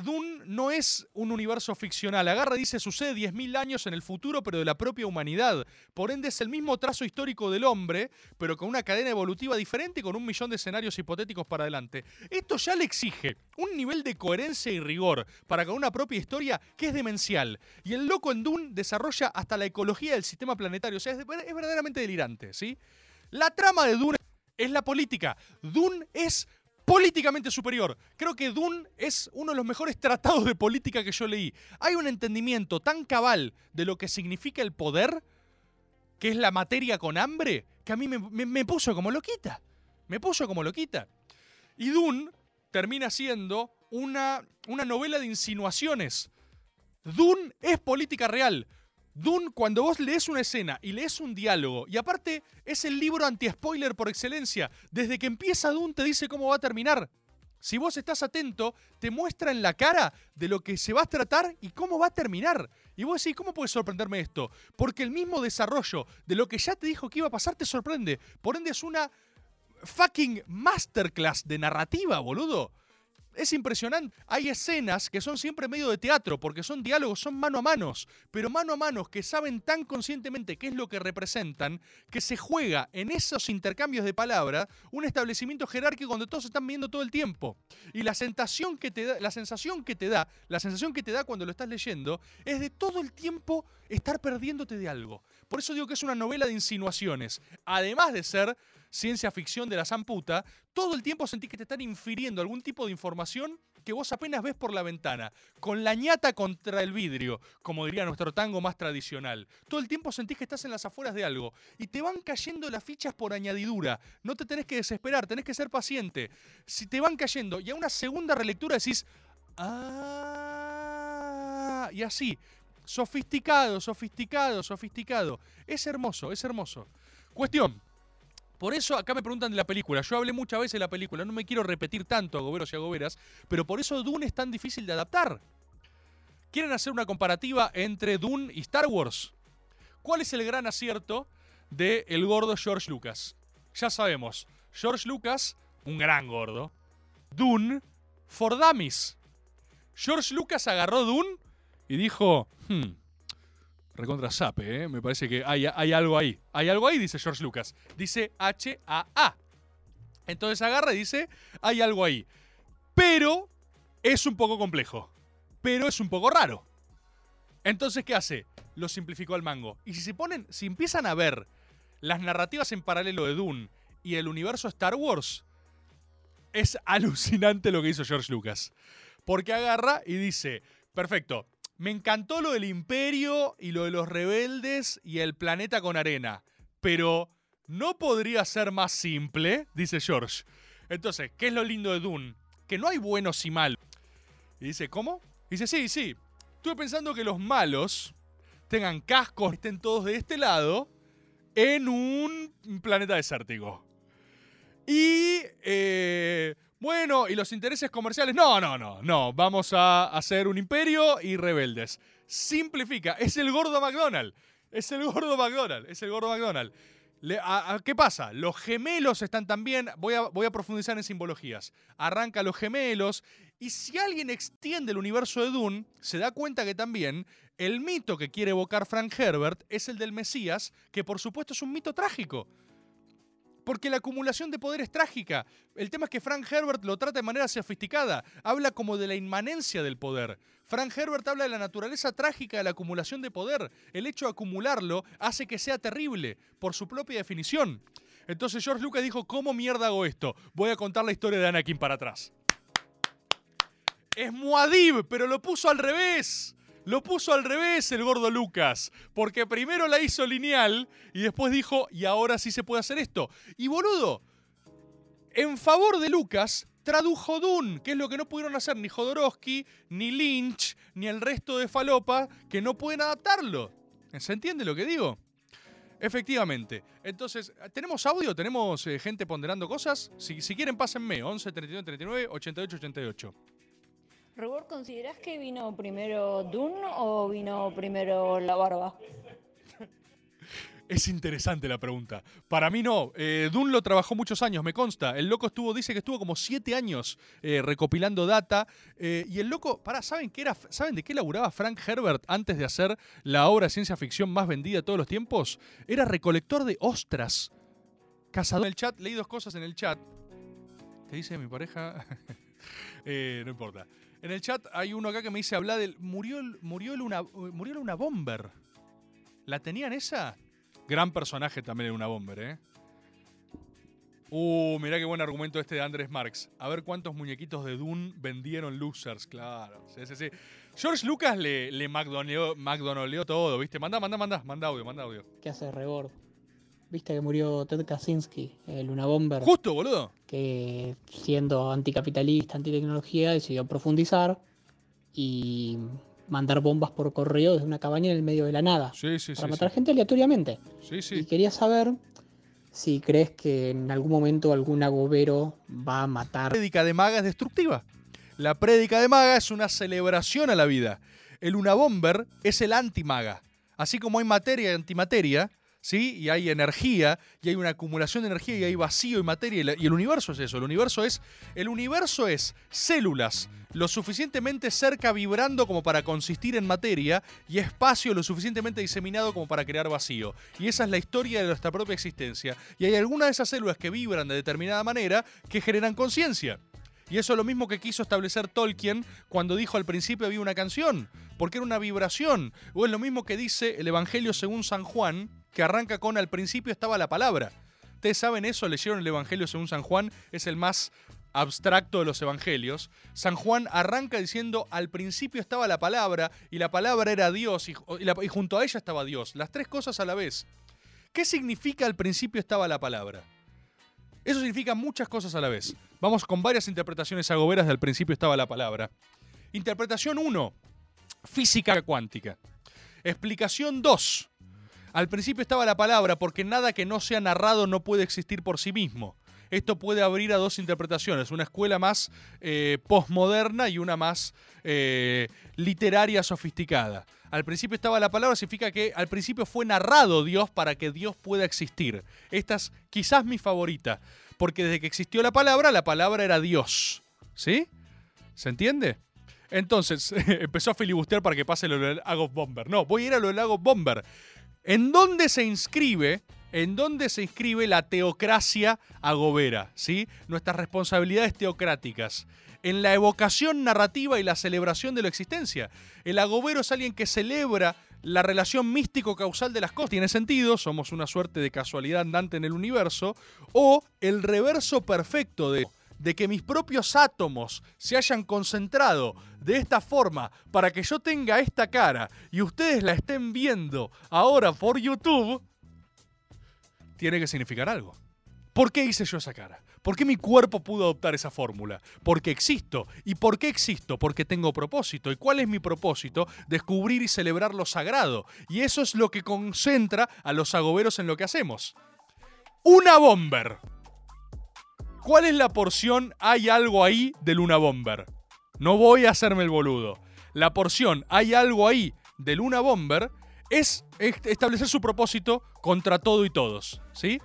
Dune no es un universo ficcional. Agarra dice, sucede 10.000 años en el futuro, pero de la propia humanidad. Por ende, es el mismo trazo histórico del hombre, pero con una cadena evolutiva diferente y con un millón de escenarios hipotéticos para adelante. Esto ya le exige un nivel de coherencia y rigor para con una propia historia que es demencial. Y el loco en Dune desarrolla hasta la ecología del sistema planetario. O sea, es, es verdaderamente delirante, ¿sí? La trama de Dune es la política. Dune es políticamente superior. Creo que Dune es uno de los mejores tratados de política que yo leí. Hay un entendimiento tan cabal de lo que significa el poder, que es la materia con hambre, que a mí me, puso como loquita. Me puso como loquita. Y Dune termina siendo una, una novela de insinuaciones. Dune es política real. Dune, cuando vos lees una escena y lees un diálogo, y aparte es el libro anti-spoiler por excelencia, desde que empieza Dune te dice cómo va a terminar. Si vos estás atento, te muestra en la cara de lo que se va a tratar y cómo va a terminar. Y vos decís, ¿cómo puede sorprenderme esto? Porque el mismo desarrollo de lo que ya te dijo que iba a pasar te sorprende. Por ende es una fucking masterclass de narrativa, boludo. Es impresionante. Hay escenas que son siempre medio de teatro, porque son diálogos, son mano a manos, pero mano a manos que saben tan conscientemente qué es lo que representan, que se juega en esos intercambios de palabras un establecimiento jerárquico donde todos se están viendo todo el tiempo. Y la sensación que te da, la sensación que te da, la sensación que te da cuando lo estás leyendo, es de todo el tiempo estar perdiéndote de algo. Por eso digo que es una novela de insinuaciones. Además de ser ciencia ficción de la zamputa, todo el tiempo sentís que te están infiriendo algún tipo de información que vos apenas ves por la ventana, con la ñata contra el vidrio, como diría nuestro tango más tradicional. Todo el tiempo sentís que estás en las afueras de algo y te van cayendo las fichas por añadidura. No te tenés que desesperar, tenés que ser paciente. Si te van cayendo y a una segunda relectura decís, ah, y así, sofisticado, sofisticado, sofisticado. Es hermoso, es hermoso. Cuestión, por eso acá me preguntan de la película. Yo hablé muchas veces de la película, no me quiero repetir tanto, agoberos y agoberas, pero por eso Dune es tan difícil de adaptar. ¿Quieren hacer una comparativa entre Dune y Star Wars? ¿Cuál es el gran acierto del el gordo George Lucas? Ya sabemos, George Lucas, un gran gordo. Dune, for dummies. George Lucas agarró Dune y dijo, hmm, recontra sape, ¿eh? me parece que hay, hay algo ahí. Hay algo ahí, dice George Lucas. Dice H-A-A. Entonces agarra y dice, hay algo ahí. Pero es un poco complejo. Pero es un poco raro. Entonces, ¿qué hace? Lo simplificó al mango. Y si se ponen, si empiezan a ver las narrativas en paralelo de Dune y el universo Star Wars, es alucinante lo que hizo George Lucas. Porque agarra y dice, perfecto, me encantó lo del imperio y lo de los rebeldes y el planeta con arena. Pero no podría ser más simple, dice George. Entonces, ¿qué es lo lindo de Dune? Que no hay buenos y malos. Y dice, ¿cómo? Dice, sí, sí. Estuve pensando que los malos tengan cascos, estén todos de este lado, en un planeta desértico. Y eh, bueno, ¿y los intereses comerciales? No, no, no, no. Vamos a hacer un imperio y rebeldes. Simplifica. Es el gordo McDonald. Es el gordo McDonald. Es el gordo McDonald. A- ¿Qué pasa? Los gemelos están también. Voy a, voy a profundizar en simbologías. Arranca los gemelos. Y si alguien extiende el universo de Dune, se da cuenta que también el mito que quiere evocar Frank Herbert es el del Mesías, que por supuesto es un mito trágico. Porque la acumulación de poder es trágica. El tema es que Frank Herbert lo trata de manera sofisticada. Habla como de la inmanencia del poder. Frank Herbert habla de la naturaleza trágica de la acumulación de poder. El hecho de acumularlo hace que sea terrible, por su propia definición. Entonces George Lucas dijo, ¿cómo mierda hago esto? Voy a contar la historia de Anakin para atrás. Es Muad'Dib, pero lo puso al revés. Lo puso al revés el gordo Lucas. Porque primero la hizo lineal y después dijo, y ahora sí se puede hacer esto. Y boludo, en favor de Lucas, tradujo Dune, que es lo que no pudieron hacer ni Jodorowsky, ni Lynch, ni el resto de Falopa, que no pueden adaptarlo. ¿Se entiende lo que digo? Efectivamente. Entonces, ¿tenemos audio? ¿Tenemos eh, gente ponderando cosas? Si, si quieren, pásenme. 11 39 39 88 88.
Rubor, ¿considerás que vino primero Dune o vino primero la barba?
Es interesante la pregunta. Para mí no. Eh, lo trabajó muchos años, me consta. El loco estuvo, dice que estuvo como siete años eh, recopilando data. eh, y el loco, pará, ¿saben qué era? ¿Saben de qué laburaba Frank Herbert antes de hacer la obra de ciencia ficción más vendida de todos los tiempos? Era recolector de ostras. Cazador. En el chat, leí dos cosas en el chat. ¿Qué dice mi pareja? Eh, no importa. En el chat hay uno acá que me dice habla del. Murió, murió, una, murió una bomber. ¿La tenían esa? Gran personaje también en una bomber, ¿eh? Uh, mirá qué buen argumento este de Andrés Marx. A ver cuántos muñequitos de Dune vendieron losers, claro. Sí, sí, sí. George Lucas le, le todo, ¿viste? Manda, manda, manda, manda audio, manda audio.
¿Qué hace Rebord? Viste que murió Ted Kaczynski, el Luna Bomber.
Justo, boludo.
Que siendo anticapitalista, antitecnología, decidió profundizar y mandar bombas por correo desde una cabaña en el medio de la nada.
Sí, sí,
para
sí,
matar gente aleatoriamente.
Sí, sí.
Y quería saber si crees que en algún momento algún agobero va a matar.
La prédica de maga es destructiva. La prédica de maga es una celebración a la vida. El Unabomber es el antimaga. Así como hay materia y antimateria, ¿sí? Y hay energía, y hay una acumulación de energía, y hay vacío y materia. y el universo es eso. El universo es, el universo es células lo suficientemente cerca vibrando como para consistir en materia y espacio lo suficientemente diseminado como para crear vacío. Y esa es la historia de nuestra propia existencia. Y hay algunas de esas células que vibran de determinada manera que generan conciencia. Y eso es lo mismo que quiso establecer Tolkien cuando dijo al principio había una canción, porque era una vibración. O es lo mismo que dice el Evangelio según San Juan, que arranca con al principio estaba la palabra. Ustedes saben eso, leyeron el Evangelio según San Juan, es el más abstracto de los evangelios. San Juan arranca diciendo al principio estaba la palabra y la palabra era Dios y, junto a ella estaba Dios. Las tres cosas a la vez. ¿Qué significa al principio estaba la palabra? Eso significa muchas cosas a la vez. Vamos con varias interpretaciones agoberas del principio estaba la palabra. Interpretación 1, física cuántica. Explicación 2. Al principio estaba la palabra porque nada que no sea narrado no puede existir por sí mismo. Esto puede abrir a dos interpretaciones, una escuela más eh, postmoderna y una más eh, literaria sofisticada. Al principio estaba la palabra, significa que al principio fue narrado Dios para que Dios pueda existir. Esta es quizás mi favorita, porque desde que existió la palabra, la palabra era Dios. ¿Sí? ¿Se entiende? Entonces, empezó a filibustear para que pase lo del Bomber. No, voy a ir a lo del Lago Bomber. ¿En dónde se inscribe? ¿En dónde se inscribe la teocracia agobera? ¿Sí? Nuestras responsabilidades teocráticas. En la evocación narrativa y la celebración de la existencia. El agobero es alguien que celebra la relación místico-causal de las cosas. Tiene sentido, somos una suerte de casualidad andante en el universo. O el reverso perfecto de de que mis propios átomos se hayan concentrado de esta forma para que yo tenga esta cara y ustedes la estén viendo ahora por YouTube, tiene que significar algo. ¿Por qué hice yo esa cara? ¿Por qué mi cuerpo pudo adoptar esa fórmula? Porque existo. ¿Y por qué existo? Porque tengo propósito. ¿Y cuál es mi propósito? Descubrir y celebrar lo sagrado. Y eso es lo que concentra a los agoberos en lo que hacemos. Una bomber. ¿Cuál es la porción hay algo ahí de Luna Bomber? No voy a hacerme el boludo. La porción hay algo ahí de Luna Bomber es est- establecer su propósito contra todo y todos, ¿sí?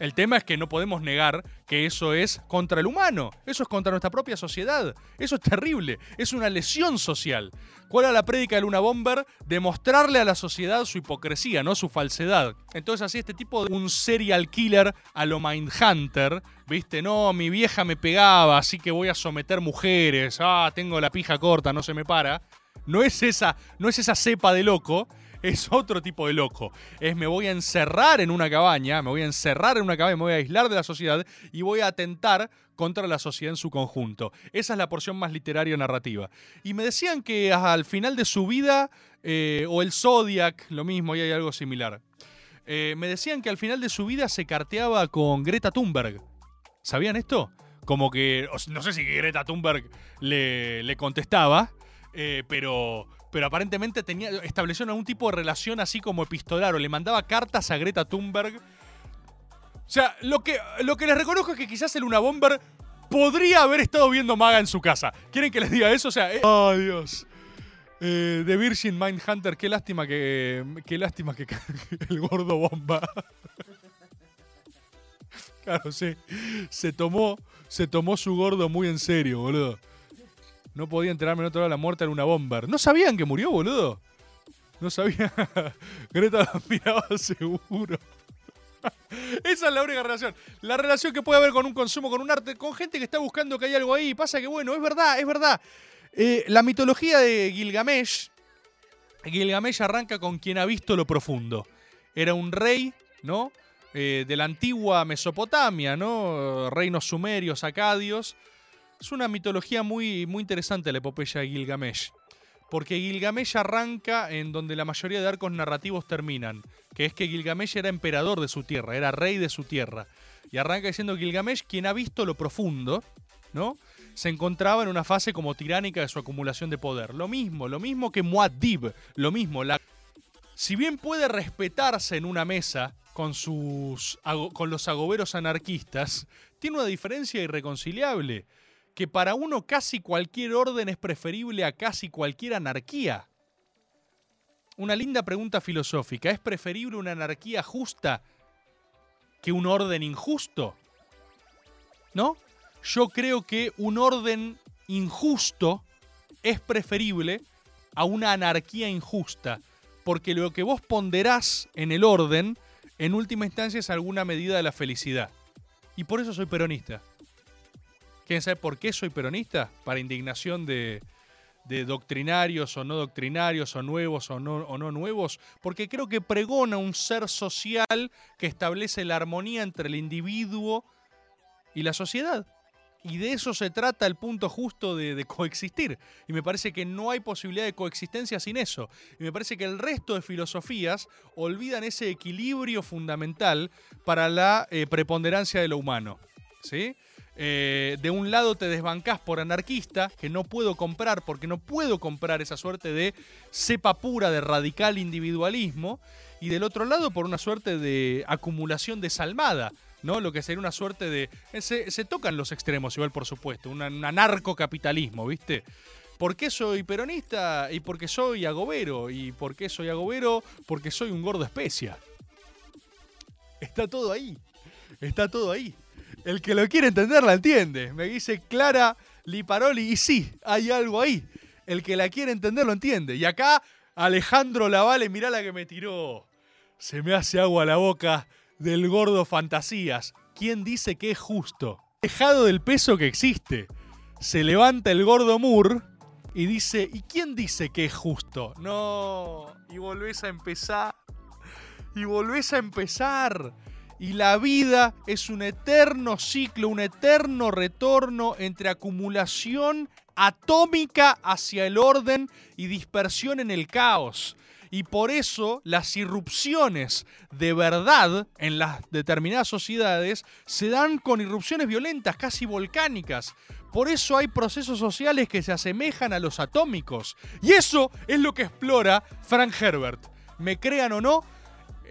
El tema es que no podemos negar que eso es contra el humano, eso es contra nuestra propia sociedad, eso es terrible, es una lesión social. ¿Cuál era la prédica de Luna Bomber? Demostrarle a la sociedad su hipocresía, no su falsedad. Entonces así este tipo de un serial killer a lo Mindhunter, ¿viste? No, mi vieja me pegaba, así que voy a someter mujeres, ah, tengo la pija corta, no se me para. No es esa, no es esa cepa de loco, es otro tipo de loco. Es me voy a encerrar en una cabaña, me voy a encerrar en una cabaña, me voy a aislar de la sociedad y voy a atentar contra la sociedad en su conjunto. Esa es la porción más literaria narrativa. Y me decían que al final de su vida, eh, o el Zodiac, lo mismo, y hay algo similar. Eh, me decían que al final de su vida se carteaba con Greta Thunberg. ¿Sabían esto? Como que, no sé si Greta Thunberg le, le contestaba, eh, pero, pero aparentemente tenía, estableció algún tipo de relación así como epistolar, o le mandaba cartas a Greta Thunberg. O sea, lo que, lo que les reconozco es que quizás el Una Bomber podría haber estado viendo Maga en su casa. ¿Quieren que les diga eso? O sea, eh, ¡ay Dios! Eh, The Virgin Mindhunter, qué lástima que. Qué lástima que el gordo bomba. Claro, sí. Se tomó, se tomó su gordo muy en serio, boludo. No podía enterarme en otro lado la muerte de una bomber. ¿No sabían que murió, boludo? No sabía. Greta lo miraba seguro. Esa es la única relación. La relación que puede haber con un consumo, con un arte, con gente que está buscando que hay algo ahí. Pasa que, bueno, es verdad, es verdad. Eh, la mitología de Gilgamesh. Gilgamesh arranca con quien ha visto lo profundo. Era un rey, ¿no? Eh, de la antigua Mesopotamia, ¿no? Reinos sumerios, acadios. Es una mitología muy, muy interesante la epopeya de Gilgamesh. Porque Gilgamesh arranca en donde la mayoría de arcos narrativos terminan, que es que Gilgamesh era emperador de su tierra, era rey de su tierra. Y arranca diciendo Gilgamesh quien ha visto lo profundo, ¿no? se encontraba en una fase como tiránica de su acumulación de poder. Lo mismo, lo mismo que Muad'Dib, lo mismo. La... Si bien puede respetarse en una mesa con, sus, con los agoberos anarquistas, tiene una diferencia irreconciliable, que para uno casi cualquier orden es preferible a casi cualquier anarquía. Una linda pregunta filosófica, ¿es preferible una anarquía justa que un orden injusto? ¿No? Yo creo que un orden injusto es preferible a una anarquía injusta, porque lo que vos ponderás en el orden, en última instancia, es alguna medida de la felicidad. Y por eso soy peronista. ¿Quieren saber por qué soy peronista? Para indignación de, doctrinarios o no doctrinarios, o nuevos o no, o nuevos, porque creo que pregona un ser social que establece la armonía entre el individuo y la sociedad. Y de eso se trata el punto justo de, de coexistir. Y me parece que no hay posibilidad de coexistencia sin eso. Y me parece que el resto de filosofías olvidan ese equilibrio fundamental para la eh, preponderancia de lo humano. ¿Sí? Eh, de un lado te desbancás por anarquista, que no puedo comprar porque no puedo comprar esa suerte de cepa pura de radical individualismo, y del otro lado por una suerte de acumulación desalmada, ¿no? Lo que sería una suerte de... eh, Se, tocan los extremos igual, por supuesto, un un anarcocapitalismo, ¿viste? ¿Por qué soy peronista? Y porque soy agobero. ¿Y por qué soy agobero? Porque soy un gordo especia. Está todo ahí. Está todo ahí. El que lo quiere entender la entiende. Me dice Clara Liparoli y sí, hay algo ahí. El que la quiere entender lo entiende. Y acá Alejandro Lavale, mirá la que me tiró. Se me hace agua la boca del gordo fantasías. ¿Quién dice que es justo? Dejado del peso que existe. Se levanta el gordo Moore y dice, ¿y quién dice que es justo? No, y volvés a empezar. Y volvés a empezar. Y la vida es un eterno ciclo, un eterno retorno entre acumulación atómica hacia el orden y dispersión en el caos. Y por eso las irrupciones de verdad en las determinadas sociedades se dan con irrupciones violentas, casi volcánicas. Por eso hay procesos sociales que se asemejan a los atómicos. Y eso es lo que explora Frank Herbert. Me crean o no,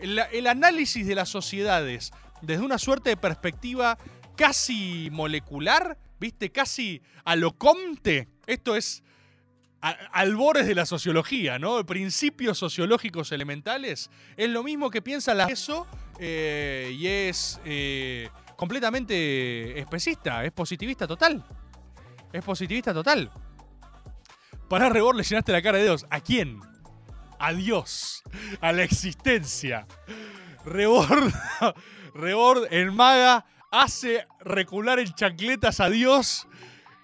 el, análisis de las sociedades desde una suerte de perspectiva casi molecular, ¿viste? Casi alocomte. Esto es a- albores de la sociología, ¿no? Principios sociológicos elementales. Es lo mismo que piensa la eso eh, y es eh, completamente especista, es positivista total. Es positivista total. Para Rebor le llenaste la cara de Dios. ¿A quién? A Dios. A la existencia. Rebord, en maga hace recular en chancletas a Dios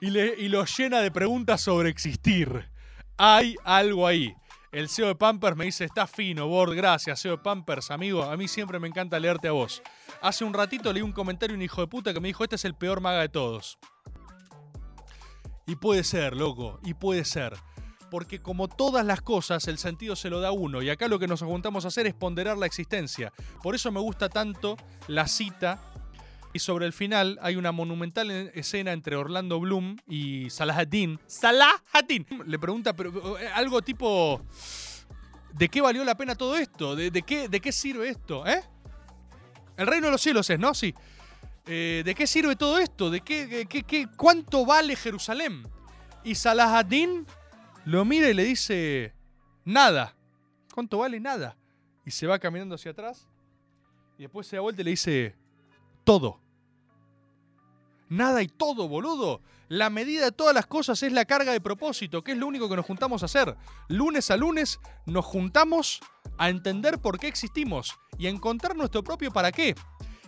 y, lo llena de preguntas sobre existir. Hay algo ahí. El CEO de Pampers me dice, está fino, Bord, gracias, CEO de Pampers, amigo. A mí siempre me encanta leerte a vos. Hace un ratito leí un comentario un hijo de puta que me dijo, este es el peor maga de todos. Y puede ser, loco, y puede ser. Porque como todas las cosas, el sentido se lo da uno. Y acá lo que nos juntamos a hacer es ponderar la existencia. Por eso me gusta tanto la cita. Y sobre el final hay una monumental escena entre Orlando Bloom y Salahaddin. ¡Salahaddin! Le pregunta, pero eh, algo tipo. ¿De qué valió la pena todo esto? ¿De, de qué, ¿De qué sirve esto? ¿Eh? El reino de los cielos es, ¿no? Sí. Eh, ¿De qué sirve todo esto? ¿De qué, qué- qué- qué- cuánto vale Jerusalén? Y Salahaddin lo mira y le dice, nada. ¿Cuánto vale? Nada. Y se va caminando hacia atrás. Y después se da vuelta y le dice, todo. Nada y todo, boludo. La medida de todas las cosas es la carga de propósito, que es lo único que nos juntamos a hacer. Lunes a lunes nos juntamos a entender por qué existimos y a encontrar nuestro propio para qué.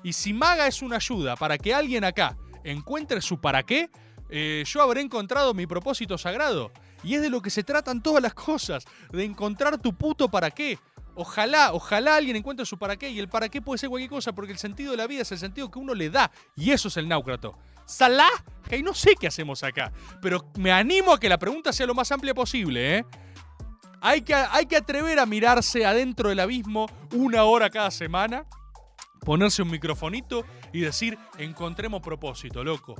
Y si Maga es una ayuda para que alguien acá encuentre su para qué, eh, yo habré encontrado mi propósito sagrado. Y es de lo que se tratan todas las cosas, de encontrar tu puto para qué. Ojalá, ojalá alguien encuentre su para qué. Y el para qué puede ser cualquier cosa, porque el sentido de la vida es el sentido que uno le da. Y eso es el náucrato. Salah, que no sé qué hacemos acá. Pero me animo a que la pregunta sea lo más amplia posible, ¿eh? Hay que, hay que atrever a mirarse adentro del abismo una hora cada semana, ponerse un microfonito y decir, encontremos propósito, loco.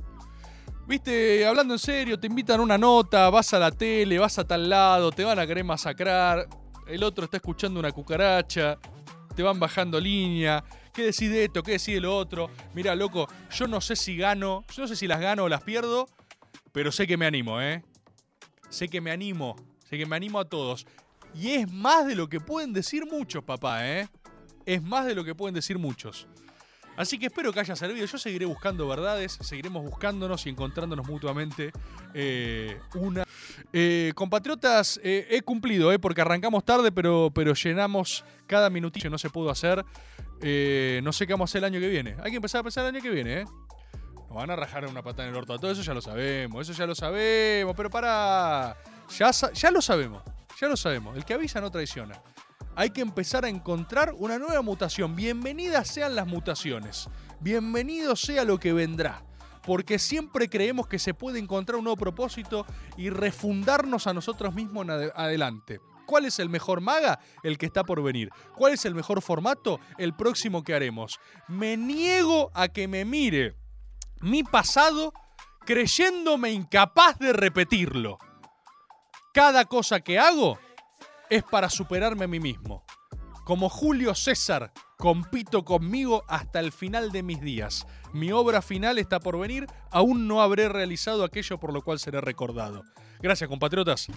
Viste, hablando en serio, te invitan a una nota, vas a la tele, vas a tal lado, te van a querer masacrar, el otro está escuchando una cucaracha, te van bajando línea, ¿qué decís de esto? ¿Qué decís de lo otro? Mira, loco, yo no sé si gano, yo no sé si las gano o las pierdo, pero sé que me animo, ¿eh? Sé que me animo, sé que me animo a todos. Y es más de lo que pueden decir muchos, papá, ¿eh? Es más de lo que pueden decir muchos. Así que espero que haya servido. Yo seguiré buscando verdades, seguiremos buscándonos y encontrándonos mutuamente eh, una. Eh, compatriotas, eh, he cumplido, porque arrancamos tarde, pero, pero llenamos cada minutillo, no se pudo hacer. No sé qué vamos a hacer el año que viene. Hay que empezar a pensar el año que viene, ¿eh? Nos van a rajar una patada en el orto todo eso, ya lo sabemos, eso ya lo sabemos, pero para. Ya, ya lo sabemos, ya lo sabemos. El que avisa no traiciona. Hay que empezar a encontrar una nueva mutación. Bienvenidas sean las mutaciones. Bienvenido sea lo que vendrá. Porque siempre creemos que se puede encontrar un nuevo propósito y refundarnos a nosotros mismos en ade- adelante. ¿Cuál es el mejor maga? El que está por venir. ¿Cuál es el mejor formato? El próximo que haremos. Me niego a que me mire mi pasado creyéndome incapaz de repetirlo. Cada cosa que hago es para superarme a mí mismo. Como Julio César, compito conmigo hasta el final de mis días. Mi obra final está por venir, aún no habré realizado aquello por lo cual seré recordado. Gracias, compatriotas.